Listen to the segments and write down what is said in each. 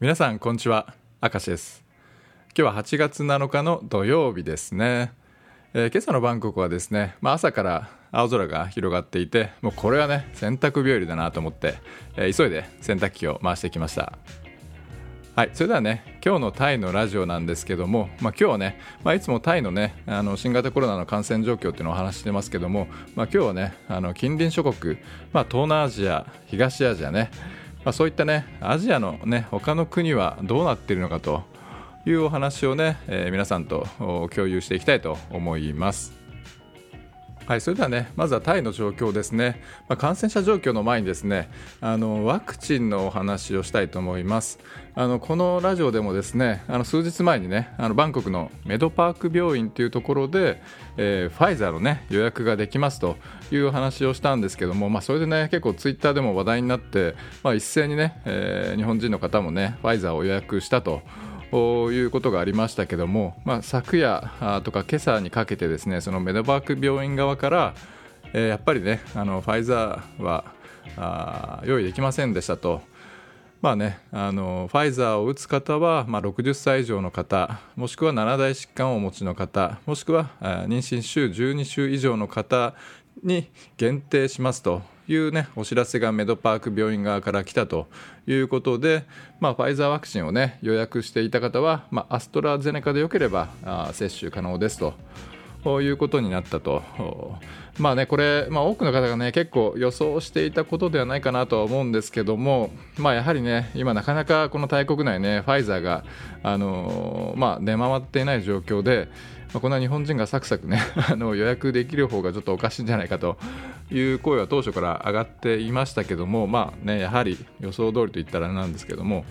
皆さんこんにちは。明石です。今日は8月7日の土曜日ですね、えー今朝のバンコクはですね、まあ、朝から青空が広がっていてもうこれはね洗濯日和だなと思って、えー急いで洗濯機を回してきました。はい、それではね、今日のタイのラジオなんですけども、まあ、今日はね、まあ、いつもタイのね、あの新型コロナの感染状況っていうのをお話ししてますけども、まあ、今日はね、あの近隣諸国、まあ、東南アジア、東アジアね、まあ、そういったね、アジアのね、他の国はどうなっているのかというお話をね、えー皆さんと共有していきたいと思います。はい、それではね、まずはタイの状況ですね、まあ、感染者状況の前にですねあのワクチンのお話をしたいと思います。あのこのラジオでもですねあの数日前にねあのバンコクのメドパーク病院というところで、えーファイザーの、ね、予約ができますというお話をしたんですけども、まあ、それでね結構ツイッターでも話題になって、まあ、一斉にね、えー日本人の方もねファイザーを予約したと。いうことがありましたけども、まあ、昨夜とか今朝にかけてですねそのメドバーク病院側から、えーやっぱりねあのファイザーは用意できませんでしたと。まあね、あのファイザーを打つ方は、まあ、60歳以上の方もしくは7大疾患をお持ちの方もしくは妊娠週12週以上の方に限定しますという、ね、お知らせがメドパーク病院側から来たということで、まあ、ファイザーワクチンを、ね、予約していた方は、まあ、アストラゼネカでよければあ接種可能ですと。いうことになったと、まあね、これ、まあ、多くの方がね結構予想していたことではないかなとは思うんですけども、まあ、やはりね、今、なかなかこの大国内ね、ファイザーが、あのーまあ、出回っていない状況で、まあ、こんな日本人がサクサクね あの予約できる方がちょっとおかしいんじゃないかという声は当初から上がっていましたけども、まあね、やはり予想通りと言ったらなんですけども、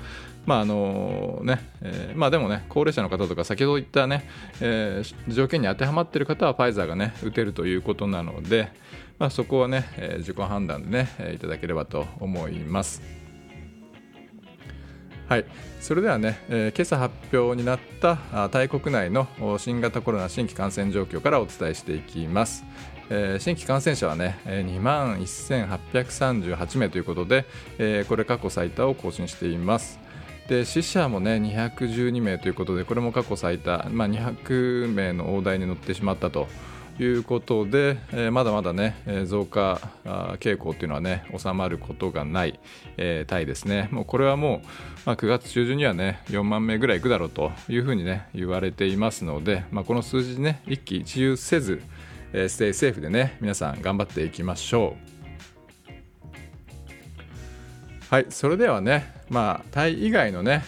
まああのねえーまあ、でもね、高齢者の方とか、先ほど言ったね、えー条件に当てはまっている方はファイザーがね、打てるということなので、まあ、そこはね、えー自己判断でね、えーいただければと思います。はい、それではね、えー今朝発表になったあタイ国内の新型コロナ新規感染状況からお伝えしていきます。えー新規感染者はね、えー2万1838名ということで、えーこれ過去最多を更新しています。で死者もね212名ということでこれも過去最多、まあ、200名の大台に乗ってしまったということで、えーまだまだね、えー増加傾向というのはね収まることがない、えータイですねもうこれはもう、まあ、9月中旬にはね4万名ぐらいいくだろうというふうにね言われていますので、まあ、この数字ね一喜一憂せず、えーステイセーフでね皆さん頑張っていきましょう。はい、それではね、まあ、タイ以外のね、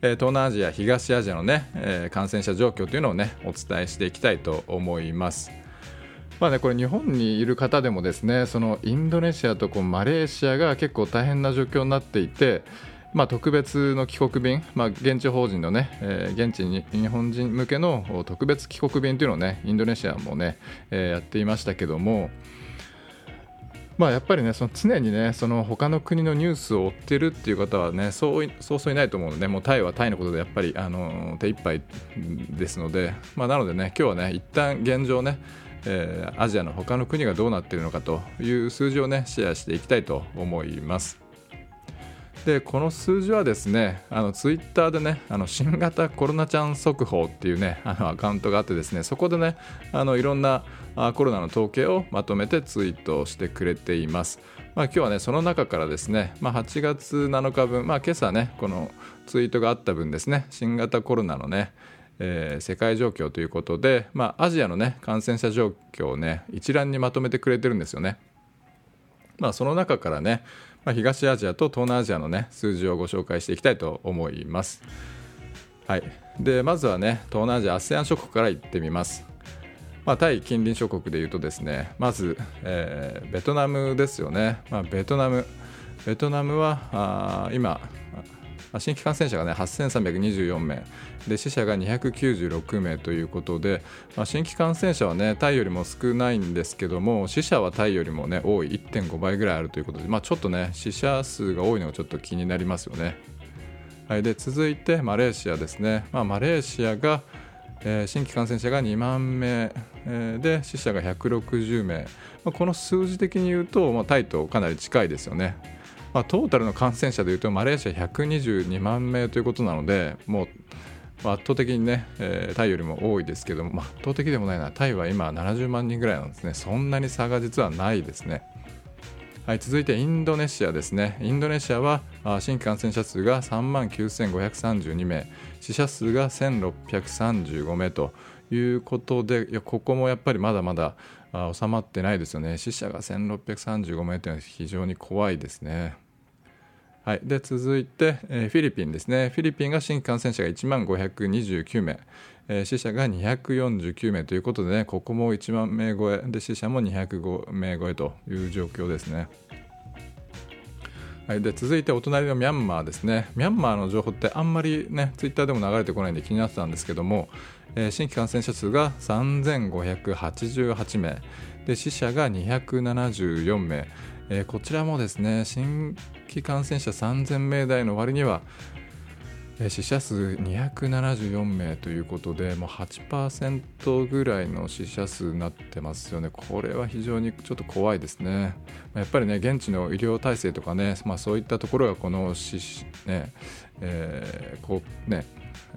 東南アジア、東アジアのね、感染者状況というのをね、お伝えしていきたいと思います。まあね、これ日本にいる方でもですね、そのインドネシアとこうマレーシアが結構大変な状況になっていて、まあ、特別の帰国便、まあ、現地法人のね、えー現地に日本人向けの特別帰国便というのをね、インドネシアもね、えーやっていましたけども、まあ、やっぱりね、その常にね、その他の国のニュースを追ってるっていう方はね、そうそうそういないと思うので、もうタイはタイのことでやっぱりあの手一杯ですので、まあ、なのでね、今日はね、一旦現状ね、えーアジアの他の国がどうなっているのかという数字をね、シェアしていきたいと思います。でこの数字はですねあのツイッターでねあの新型コロナちゃん速報っていうねあのアカウントがあってですねそこでねあのいろんなコロナの統計をまとめてツイートしてくれています。まあ、今日はねその中からですね、まあ、8月7日分、まあ、今朝ねこのツイートがあった分ですね新型コロナのねえー世界状況ということで、まあ、アジアの、ね、感染者状況を、ね、一覧にまとめてくれてるんですよね。まあ、その中からね、まあ、東アジアと東南アジアの、ね、数字をご紹介していきたいと思います。はい、でまずはね東南アジア ASEAN 諸国から行ってみます。まあ、対近隣諸国でいうとですねまず、えーベトナムですよね、まあ、ベトナムベトナムはあ今新規感染者が、ね、8324名。で死者が296名ということで、まあ、新規感染者は、ね、タイよりも少ないんですけども死者はタイよりも、ね、多い。1.5倍ぐらいあるということで、まあ、ちょっとね死者数が多いのがちょっと気になりますよね。はい、で続いてマレーシアですね、まあ、マレーシアが、えー新規感染者が2万名、えーで死者が160名、まあ、この数字的に言うと、まあ、タイとかなり近いですよね。まあ、トータルの感染者でいうとマレーシア122万名ということなのでもう圧倒的にね、えー、タイよりも多いですけども、圧倒的でもないなタイは今70万人ぐらいなんですねそんなに差が実はないですねはい、続いてインドネシアですね。インドネシアは新規感染者数が3万9532名、死者数が1635名ということで、いやここもやっぱりまだまだ収まってないですよね。死者が1635名というのは非常に怖いですね。はい、で続いて、えー、フィリピンですね。フィリピンが新規感染者が1万529名、えー、死者が249名。ということでね、ここも1万名超え。で死者も205名超えという状況ですね。はい、で続いてお隣のミャンマーですね。ミャンマーの情報ってあんまりね、ツイッターでも流れてこないんで気になってたんですけども、えー、新規感染者数が3588名、で死者が274名、えー、こちらもですね、新規感染者3000名台の割には、死者数274名ということで、もう8%ぐらいの死者数になってますよね、これは非常にちょっと怖いですね。やっぱりね、現地の医療体制とかね、まあ、そういったところがこのねえー、こうね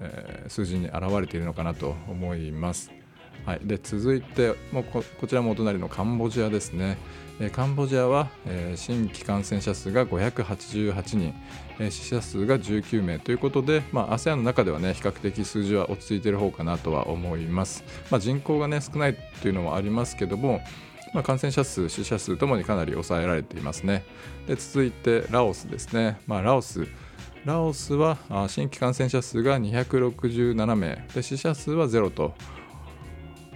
えー、数字に表れているのかなと思います。はい、で続いてもうこちらもお隣のカンボジアですね。カンボジアは、えー、新規感染者数が588人、えー、死者数が19名ということで、まあ、ASEAN の中では、ね、比較的数字は落ち着いている方かなとは思います。まあ、人口が、ね、少ないというのもありますけども、まあ、感染者数、死者数ともにかなり抑えられていますね。で続いてラオスですね。まあ、ラオスラオスは新規感染者数が267名で死者数はゼロと、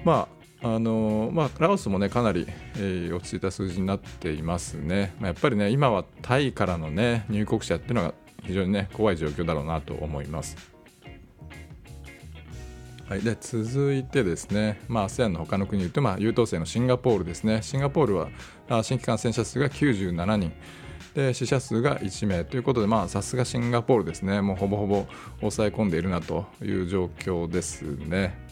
まああのまあ、ラオスも、ね、かなり、えー、落ち着いた数字になっていますね、まあ、やっぱりね今はタイからの、ね、入国者っていうのが非常に、ね、怖い状況だろうなと思います。はい、で続いてですね、まあ、ASEAN の他の国でいうと、まあ、優等生のシンガポールですね新ガポールは新規感染者数が97人で死者数が1名ということでさすがシンガポールですねもうほぼほぼ抑え込んでいるなという状況ですね。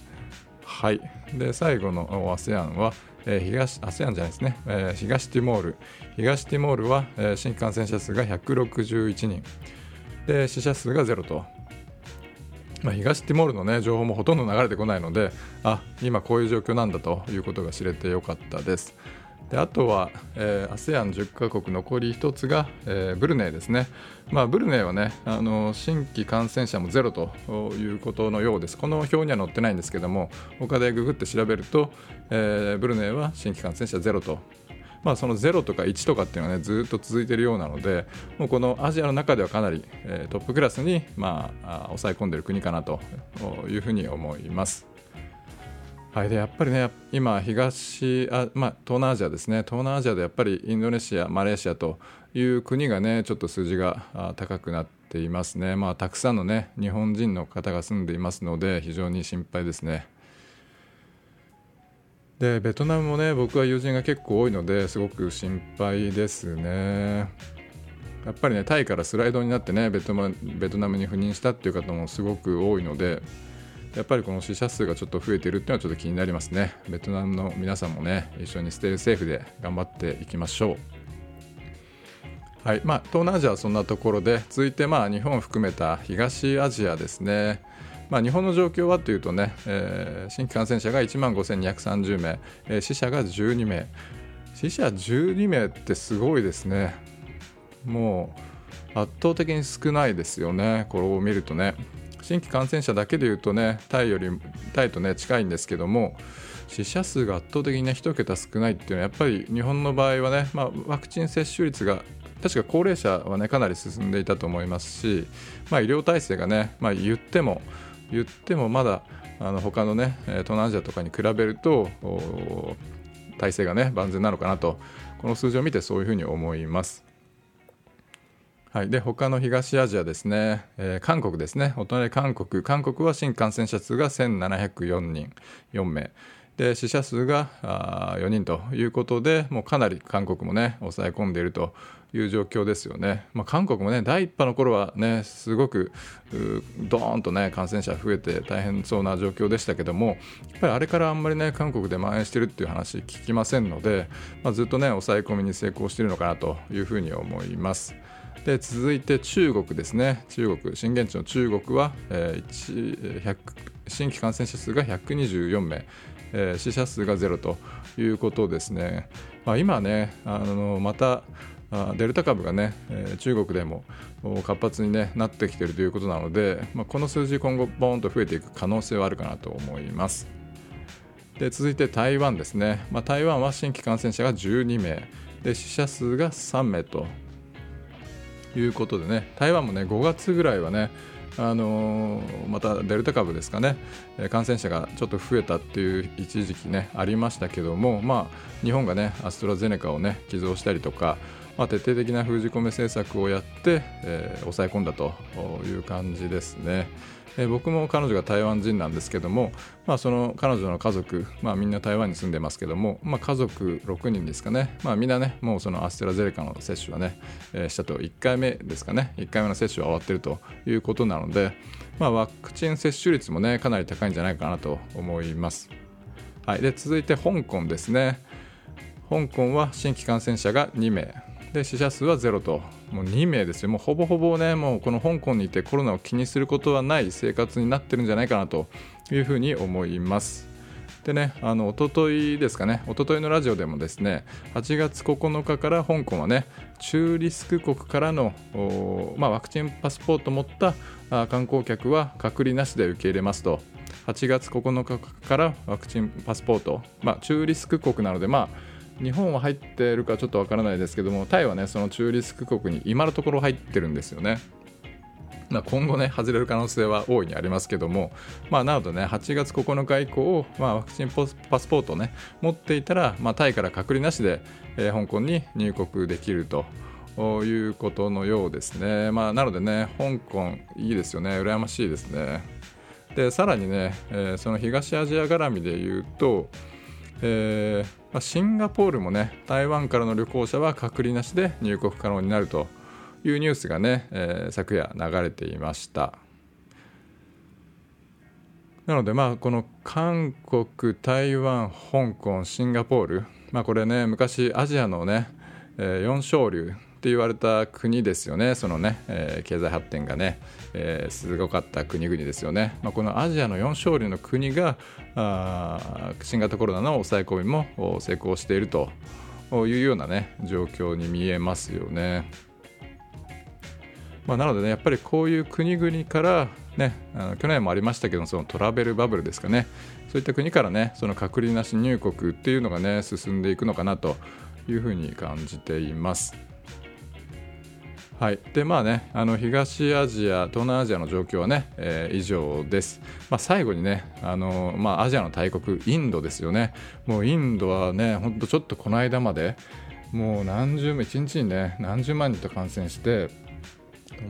はい、で最後の ASEAN は、えー、東 ASEAN じゃないですね、えー、東ティモール。東ティモールは、えー、新感染者数が161人。で死者数がゼロと、まあ、東ティモールの、ね、情報もほとんど流れてこないのであ今こういう状況なんだということが知れてよかったです。であとは、えー、ASEAN10 カ国残り1つが、えー、ブルネイですね、まあ、ブルネイはねあの新規感染者もゼロということのようです。この表には載ってないんですけども他でググって調べると、えー、ブルネイは新規感染者ゼロと。まあ、その0とか1とかっていうのはねずっと続いているようなのでもうこのアジアの中ではかなり、トップクラスに、まあ、抑え込んでいる国かなというふうに思います。はい、でやっぱりね今東あ、まあ、東南アジアですね。東南アジアでやっぱりインドネシアマレーシアという国がねちょっと数字が高くなっていますね、まあ、たくさんのね日本人の方が住んでいますので非常に心配ですね。でベトナムもね僕は友人が結構多いのですごく心配ですね。やっぱりねタイからスライドになってねベトナムに赴任したっていう方もすごく多いのでやっぱりこの死者数がちょっと増えてるっていうのはちょっと気になりますね。ベトナムの皆さんもね、一緒にステイセーフで頑張っていきましょう。はいまあ、東南アジアはそんなところで、続いてまあ日本を含めた東アジアですね。まあ、日本の状況はというとね、えー、新規感染者が1万5230名、えー、死者が12名。死者12名ってすごいですね。もう圧倒的に少ないですよね、これを見るとね。新規感染者だけでいうとねタイよりタイとね近いんですけども死者数が圧倒的にね1桁少ないっていうのはやっぱり日本の場合はね、まあ、ワクチン接種率が確か高齢者はねかなり進んでいたと思いますし、まあ、医療体制がね、まあ、言っても言ってもまだあの他のね東南アジアとかに比べると体制がね万全なのかなとこの数字を見てそういうふうに思います。はい、で他の東アジアですね、えー、韓国ですね、お隣韓国、韓国は新感染者数が1704人、4名。で死者数があ4人ということで、もうかなり韓国もね、抑え込んでいるという状況ですよね。まあ、韓国もね、第1波の頃はね、すごくドーンとね、感染者増えて大変そうな状況でしたけども、やっぱりあれからあんまりね、韓国で蔓延してるっていう話聞きませんので、まあ、ずっとね、抑え込みに成功しているのかなというふうに思います。で続いて中国ですね。中国震源地の中国は、えー、新規感染者数が124名、えー、死者数がゼロということですね、まあ、今ねあのまたデルタ株がね、えー、中国でも活発に、ね、なってきているということなので、まあ、この数字今後ボーンと増えていく可能性はあるかなと思います。で続いて台湾ですね、まあ、台湾は新規感染者が12名。で死者数が3名ということでね台湾もね5月ぐらいはねあのー、またデルタ株ですかね感染者がちょっと増えたっていう一時期ねありましたけどもまあ日本がねアストラゼネカをね寄贈したりとかまあ、徹底的な封じ込め政策をやって、えー、抑え込んだという感じですね。え、僕も彼女が台湾人なんですけども、まあ、その彼女の家族、まあ、みんな台湾に住んでますけども、まあ、家族6人ですかね、まあ、みんなねもうそのアステラゼネカの接種はね、えー、したと。1回目ですかね。1回目の接種は終わってるということなので、まあ、ワクチン接種率もねかなり高いんじゃないかなと思います。はい、で続いて香港ですね。香港は新規感染者が2名。で死者数はゼロと。もう2名ですよ。もうほぼほぼねもうこの香港にいてコロナを気にすることはない生活になってるんじゃないかなというふうに思います。でね、あの一昨日ですかね、一昨日のラジオでもですね、8月9日から香港はね、中リスク国からの、まあ、ワクチンパスポートを持った観光客は隔離なしで受け入れますと、8月9日からワクチンパスポート、まあ、中リスク国なので、まあ、日本は入っているかちょっとわからないですけどもタイはねその中リスク国に今のところ入ってるんですよね。まあ、今後ね外れる可能性は大いにありますけども、まあ、なのでね8月9日以降、まあ、ワクチンパスポートをね持っていたら、まあ、タイから隔離なしで、えー、香港に入国できると。いうことのようですね。まあ、なのでね、香港いいですよね、羨ましいですね。で、さらにね、えー、その東アジア絡みで言うと、えーまあ、シンガポールもね台湾からの旅行者は隔離なしで入国可能になるというニュースがね、えー、昨夜流れていました。なのでまあこの韓国台湾香港シンガポールまあこれね昔アジアのね、えー、4小流って言われた国ですよね、そのね、えー、経済発展がね、えー、すごかった国々ですよね。まあ、このアジアの4勝利の国があ新型コロナの抑え込みも成功しているというようなね状況に見えますよね。まあ、なのでねやっぱりこういう国々からねあの去年もありましたけどそのトラベルバブルですかねそういった国からねその隔離なし入国っていうのがね進んでいくのかなというふうに感じています。はいでまあね、あの東アジア、東南アジアの状況はね、えー、以上です。まあ、最後にね、あのまあ、アジアの大国、インドですよね。もうインドはね、ほんとちょっとこの間まで、もう何十1日にね、何十万人と感染して、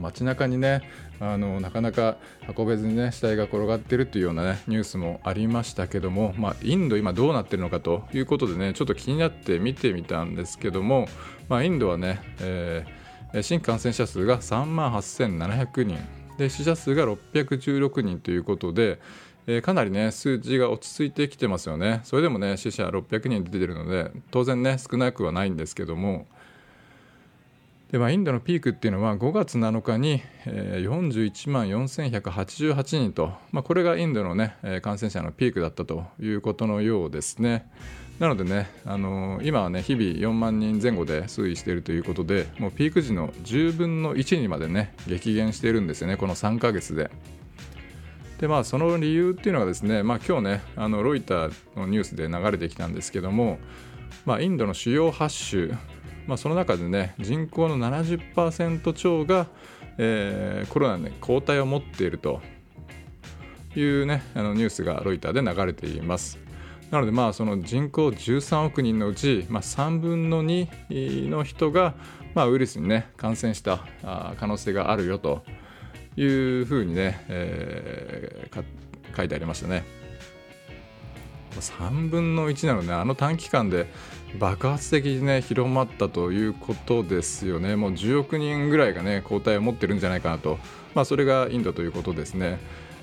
街中にね、あのなかなか運べずにね死体が転がってるというような、ね、ニュースもありましたけども、まあ、インド今どうなってるのかということでねちょっと気になって見てみたんですけども、まあ、インドはね、えー新感染者数が3万8700人。で死者数が616人ということで、えー、かなりね数字が落ち着いてきてますよね。それでもね死者600人出てるので当然ね少なくはないんですけども。で、まあ、インドのピークっていうのは5月7日に、41万4188人と、まあ、これがインドのね感染者のピークだったということのようですね。なのでね、あのー、今はね日々4万人前後で推移しているということでもうピーク時の10分の1にまでね激減しているんですよねこの3ヶ月で。でまあその理由っていうのがですね、まあ、今日ねあのロイターのニュースで流れてきたんですけども、まあ、インドの主要8州、まあ、その中でね人口の70%超が、えー、コロナに抗体を持っているというねあのニュースがロイターで流れています。なのでまあその人口13億人のうち、まあ、3分の2の人が、まあ、ウイルスに、ね、感染した可能性があるよというふうにね、えー、書いてありましたね。3分の1なので、あの短期間で爆発的にね広まったということですよね。もう10億人ぐらいがね抗体を持ってるんじゃないかなと、まあ、それがインドということですね。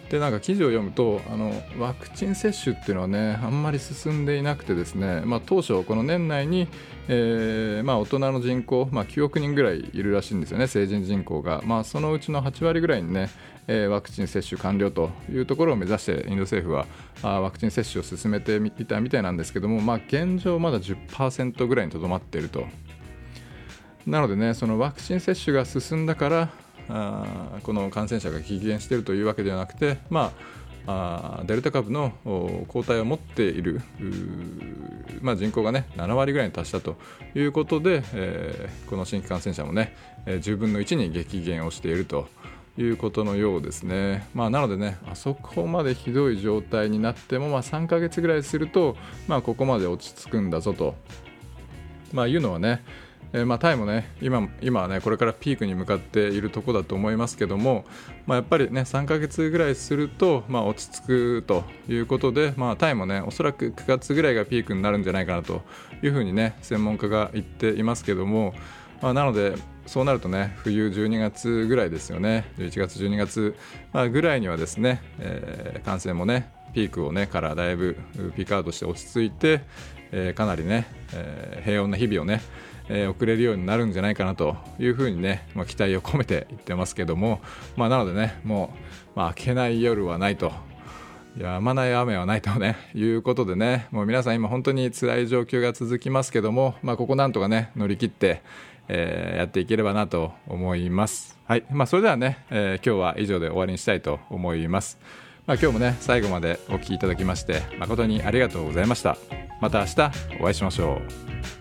でなんか記事を読むとあのワクチン接種っていうのはねあんまり進んでいなくてですね、まあ、当初この年内に、えーまあ、大人の人口、まあ、9億人ぐらいいるらしいんですよね成人人口が、まあ、そのうちの8割ぐらいにね、えー、ワクチン接種完了というところを目指してインド政府はあワクチン接種を進めていたみたいなんですけども、まあ、現状まだ10%ぐらいにとどまっていると。なのでねそのワクチン接種が進んだからあこの感染者が激減しているというわけではなくて、まあ、あデルタ株の抗体を持っている、まあ、人口が、ね、7割ぐらいに達したということで、えー、この新規感染者もね、えー、10分の1に激減をしているということのようですね。まあ、なのでね、あそこまでひどい状態になっても、まあ、3ヶ月ぐらいすると、まあ、ここまで落ち着くんだぞと、まあ、いうのはね、えー、まあ、タイもね今今はねこれからピークに向かっているところだと思いますけども、まあ、やっぱりね3ヶ月ぐらいすると、まあ、落ち着くということで、まあ、タイもねおそらく9月ぐらいがピークになるんじゃないかなというふうにね専門家が言っていますけども、まあ、なのでそうなるとね冬12月ぐらいですよね11月12月、まあ、ぐらいにはですね、えー、感染もねピークをねからだいぶピークアウトして落ち着いて、えー、かなりね、えー、平穏な日々をねえー、送れるようになるんじゃないかなというふうにね、まあ、期待を込めて言ってますけども、まあ、なのでねもう、まあ、明けない夜はないとやまない雨はないとね いうことでねもう皆さん今本当に辛い状況が続きますけども、まあ、ここなんとかね乗り切って、えー、やっていければなと思います。はい、まあ、それではね、えー、今日は以上で終わりにしたいと思います。まあ、今日もね最後までお聴きいただきまして誠にありがとうございました。また明日お会いしましょう。